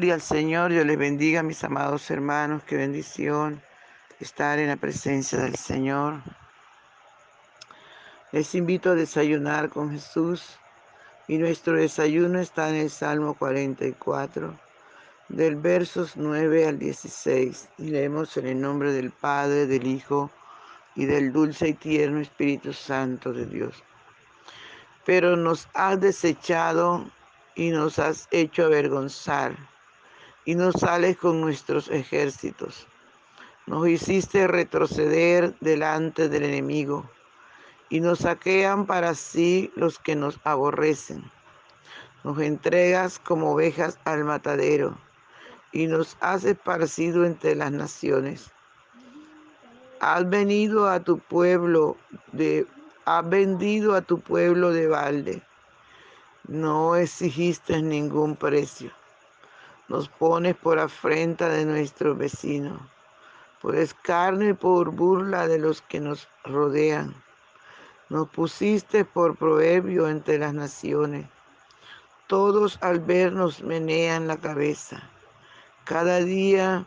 Gloria al Señor, Dios les bendiga, mis amados hermanos, qué bendición estar en la presencia del Señor. Les invito a desayunar con Jesús y nuestro desayuno está en el Salmo 44, del versos 9 al 16. Y leemos en el nombre del Padre, del Hijo y del dulce y tierno Espíritu Santo de Dios. Pero nos has desechado y nos has hecho avergonzar y nos sales con nuestros ejércitos. Nos hiciste retroceder delante del enemigo y nos saquean para sí los que nos aborrecen. Nos entregas como ovejas al matadero y nos has esparcido entre las naciones. Has venido a tu pueblo de has vendido a tu pueblo de balde. No exigiste ningún precio nos pones por afrenta de nuestro vecino, por escarnio y por burla de los que nos rodean. Nos pusiste por proverbio entre las naciones. Todos al vernos menean la cabeza. Cada día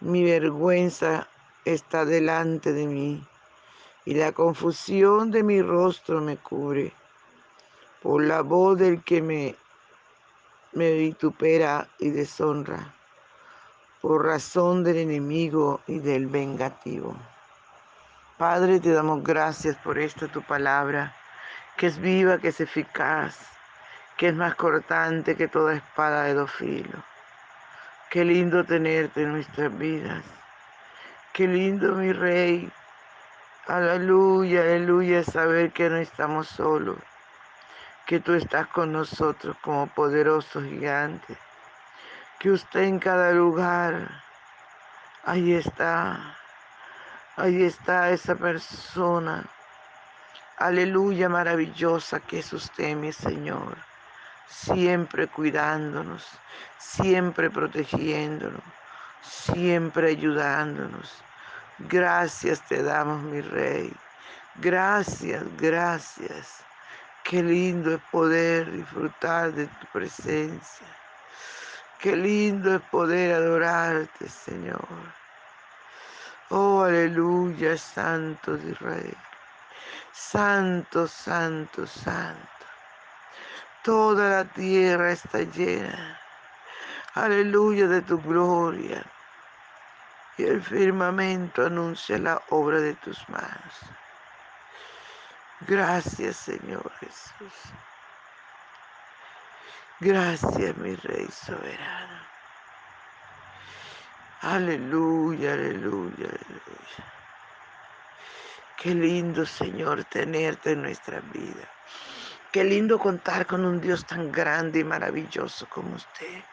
mi vergüenza está delante de mí y la confusión de mi rostro me cubre. Por la voz del que me me vitupera y deshonra por razón del enemigo y del vengativo. Padre, te damos gracias por esta tu palabra, que es viva, que es eficaz, que es más cortante que toda espada de dos filos. Qué lindo tenerte en nuestras vidas. Qué lindo, mi rey. Aleluya, aleluya, saber que no estamos solos que tú estás con nosotros como poderoso gigante, que usted en cada lugar, ahí está, ahí está esa persona, aleluya maravillosa que es usted, mi Señor, siempre cuidándonos, siempre protegiéndonos, siempre ayudándonos. Gracias te damos, mi Rey. Gracias, gracias. Qué lindo es poder disfrutar de tu presencia. Qué lindo es poder adorarte, Señor. Oh, aleluya, Santo de Israel. Santo, santo, santo. Toda la tierra está llena. Aleluya de tu gloria. Y el firmamento anuncia la obra de tus manos. Gracias, Señor Jesús. Gracias, mi Rey soberano. Aleluya, aleluya, aleluya. Qué lindo, Señor, tenerte en nuestra vida. Qué lindo contar con un Dios tan grande y maravilloso como usted.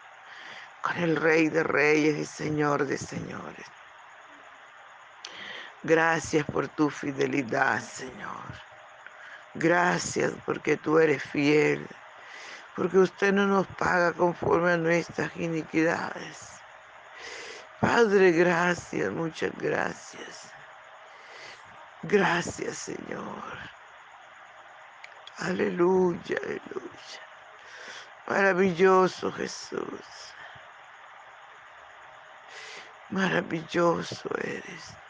Con el Rey de Reyes y Señor de Señores. Gracias por tu fidelidad, Señor. Gracias porque tú eres fiel, porque usted no nos paga conforme a nuestras iniquidades. Padre, gracias, muchas gracias. Gracias, Señor. Aleluya, aleluya. Maravilloso Jesús. Maravilloso eres.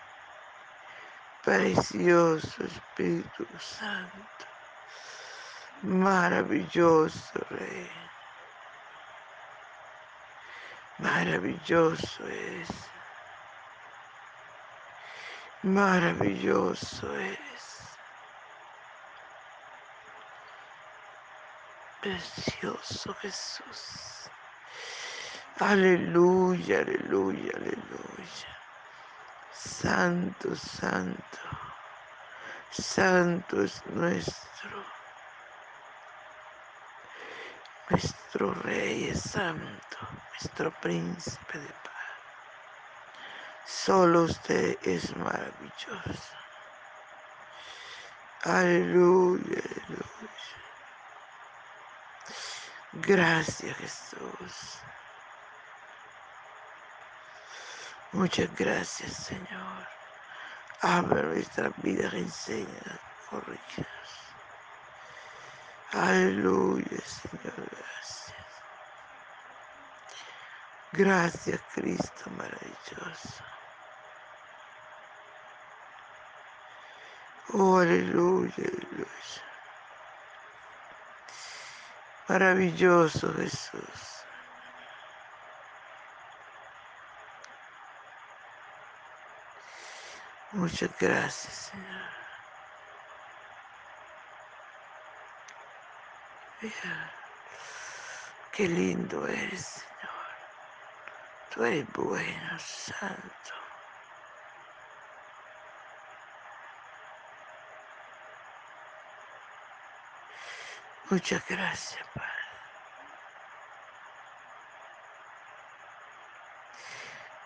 Precioso Espíritu Santo, maravilloso Rey, maravilloso es, maravilloso eres, precioso Jesús. Aleluya, aleluya, aleluya. Santo, santo, santo es nuestro. Nuestro Rey es santo, nuestro príncipe de paz. Solo usted es maravilloso. Aleluya, aleluya. Gracias Jesús. Muchas gracias, Señor. Abre nuestra vida, enseña, corrige. Aleluya, Señor, gracias. Gracias, Cristo maravilloso. Oh, aleluya, aleluya. Maravilloso Jesús. Muchas gracias, Señor. Mira, qué lindo eres, Señor. Tú eres bueno, santo. Muchas gracias, Padre.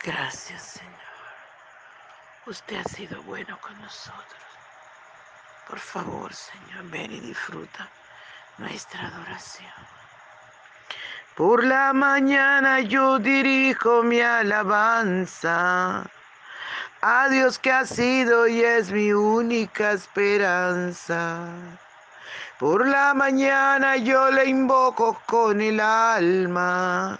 Gracias, Señor. Usted ha sido bueno con nosotros. Por favor, Señor, ven y disfruta nuestra adoración. Por la mañana yo dirijo mi alabanza a Dios que ha sido y es mi única esperanza. Por la mañana yo le invoco con el alma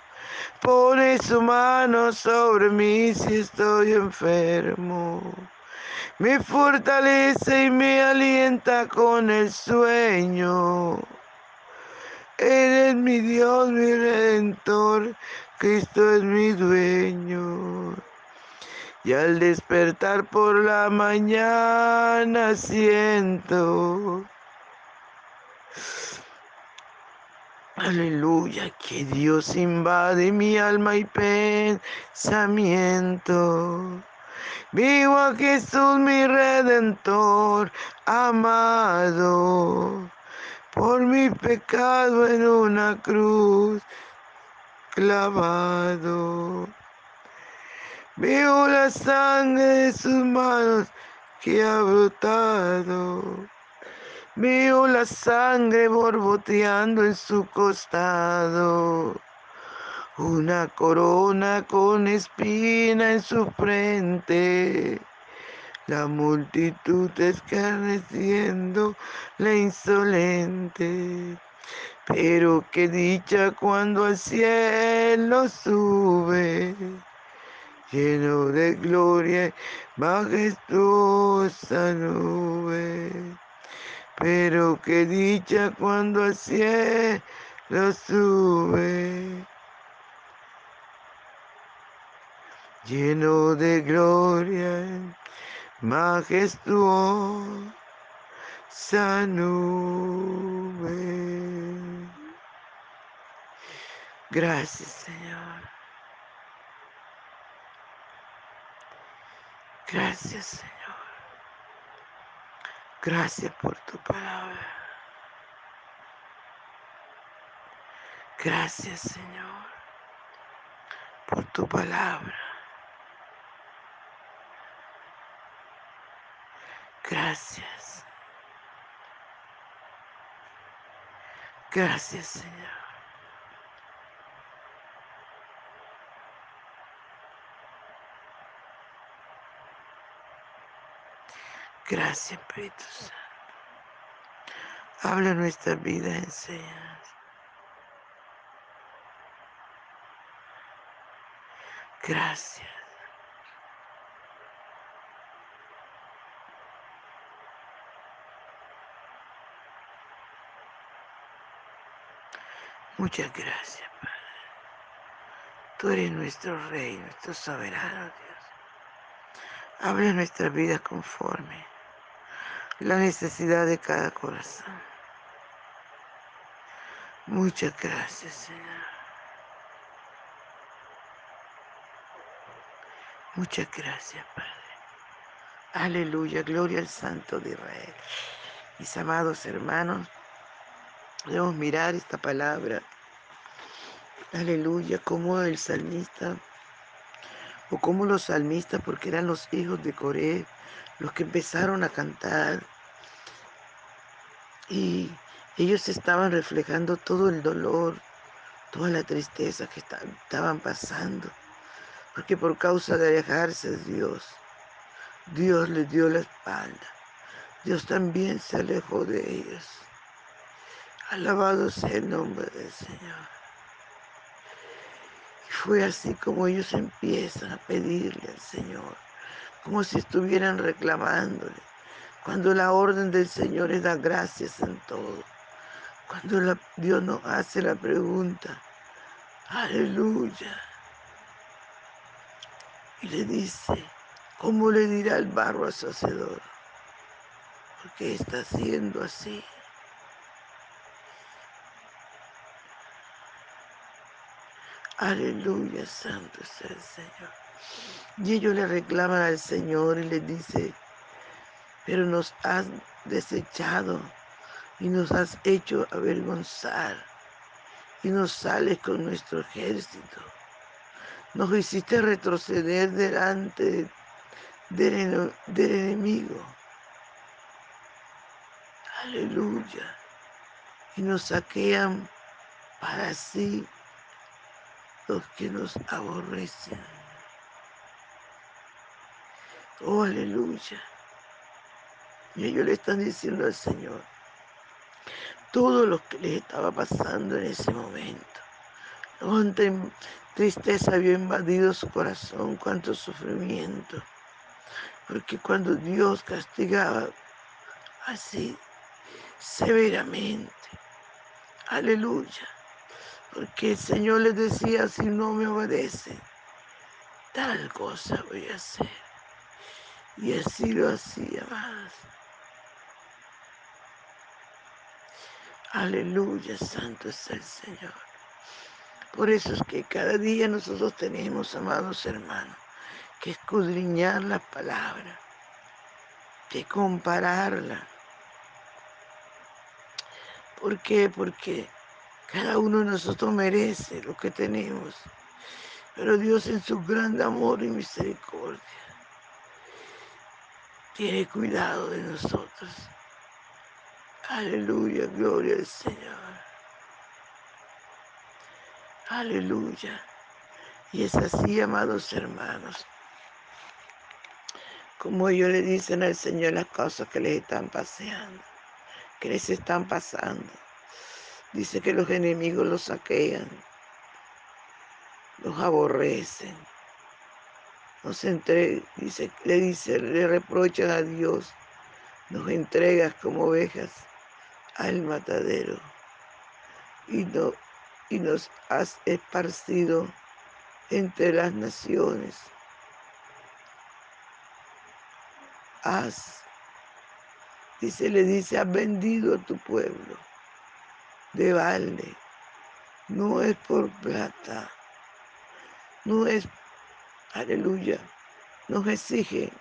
Pone su mano sobre mí si estoy enfermo. Me fortalece y me alienta con el sueño. Él es mi Dios, mi redentor. Cristo es mi dueño. Y al despertar por la mañana siento Aleluya, que Dios invade mi alma y pensamiento. Vivo a Jesús mi redentor amado, por mi pecado en una cruz clavado. Veo la sangre de sus manos que ha brotado Veo la sangre borboteando en su costado. Una corona con espina en su frente. La multitud escarneciendo la insolente. Pero qué dicha cuando al cielo sube, lleno de gloria majestuosa nube. Pero qué dicha cuando al cielo sube, lleno de gloria, majestuosa nube. Gracias, Señor. Gracias, Señor. Gracias por tu palabra. Gracias, Señor, por tu palabra. Gracias. Gracias, Señor. Gracias, Espíritu Santo. Habla nuestra vida, enseña. Gracias. Muchas gracias, Padre. Tú eres nuestro Rey, nuestro soberano, Dios. Habla nuestra vida conforme la necesidad de cada corazón. Muchas gracias, Señor. Muchas gracias, Padre. Aleluya, gloria al Santo de Israel. Mis amados hermanos, debemos mirar esta palabra. Aleluya, como el salmista, o como los salmistas, porque eran los hijos de Coré, los que empezaron a cantar. Y ellos estaban reflejando todo el dolor, toda la tristeza que estaban pasando. Porque por causa de alejarse de Dios, Dios les dio la espalda. Dios también se alejó de ellos. Alabado sea el nombre del Señor. Y fue así como ellos empiezan a pedirle al Señor, como si estuvieran reclamándole. Cuando la orden del Señor es dar gracias en todo. Cuando Dios nos hace la pregunta, aleluya. Y le dice, ¿cómo le dirá el barro a su hacedor? Porque está haciendo así. Aleluya, santo sea el Señor. Y ellos le reclaman al Señor y le dice, pero nos has desechado y nos has hecho avergonzar y nos sales con nuestro ejército. Nos hiciste retroceder delante del, enemigo. Aleluya. Y nos saquean para sí los que nos aborrecen. Oh, aleluya. Y ellos le están diciendo al Señor todo lo que les estaba pasando en ese momento. Cuánta tristeza había invadido su corazón, cuánto sufrimiento. Porque cuando Dios castigaba así severamente, aleluya, porque el Señor les decía, si no me obedece, tal cosa voy a hacer. Y así lo hacía más. Aleluya, santo es el Señor. Por eso es que cada día nosotros tenemos, amados hermanos, que escudriñar la palabra, que compararla. ¿Por qué? Porque cada uno de nosotros merece lo que tenemos. Pero Dios en su gran amor y misericordia tiene cuidado de nosotros. Aleluya, gloria al Señor. Aleluya. Y es así, amados hermanos, como ellos le dicen al Señor las cosas que les están paseando, que les están pasando. Dice que los enemigos los saquean, los aborrecen, nos entregan, dice, le dice, le reprochan a Dios, nos entregas como ovejas al matadero y, no, y nos has esparcido entre las naciones. Has, dice, le dice, has vendido a tu pueblo de balde. No es por plata, no es, aleluya, nos exige,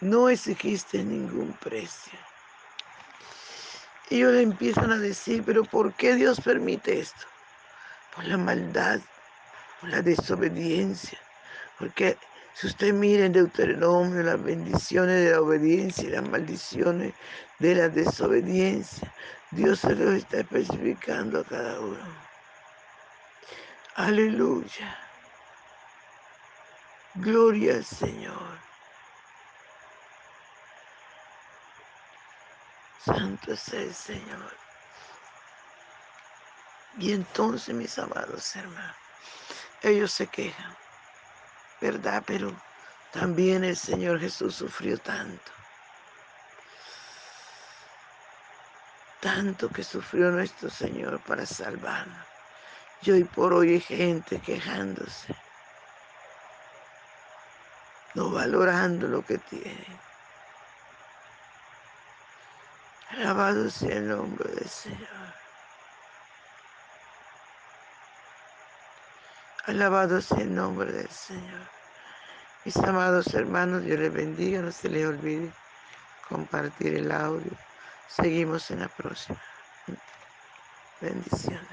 no exigiste ningún precio. Ellos le empiezan a decir, pero ¿por qué Dios permite esto? Por la maldad, por la desobediencia. Porque si usted mira en Deuteronomio las bendiciones de la obediencia y las maldiciones de la desobediencia, Dios se lo está especificando a cada uno. Aleluya. Gloria al Señor. Santo es el Señor. Y entonces, mis amados hermanos, ellos se quejan, ¿verdad? Pero también el Señor Jesús sufrió tanto. Tanto que sufrió nuestro Señor para salvarnos. Y hoy por hoy hay gente quejándose, no valorando lo que tiene. Alabado sea el nombre del Señor. Alabado sea el nombre del Señor. Mis amados hermanos, Dios les bendiga, no se les olvide compartir el audio. Seguimos en la próxima. Bendiciones.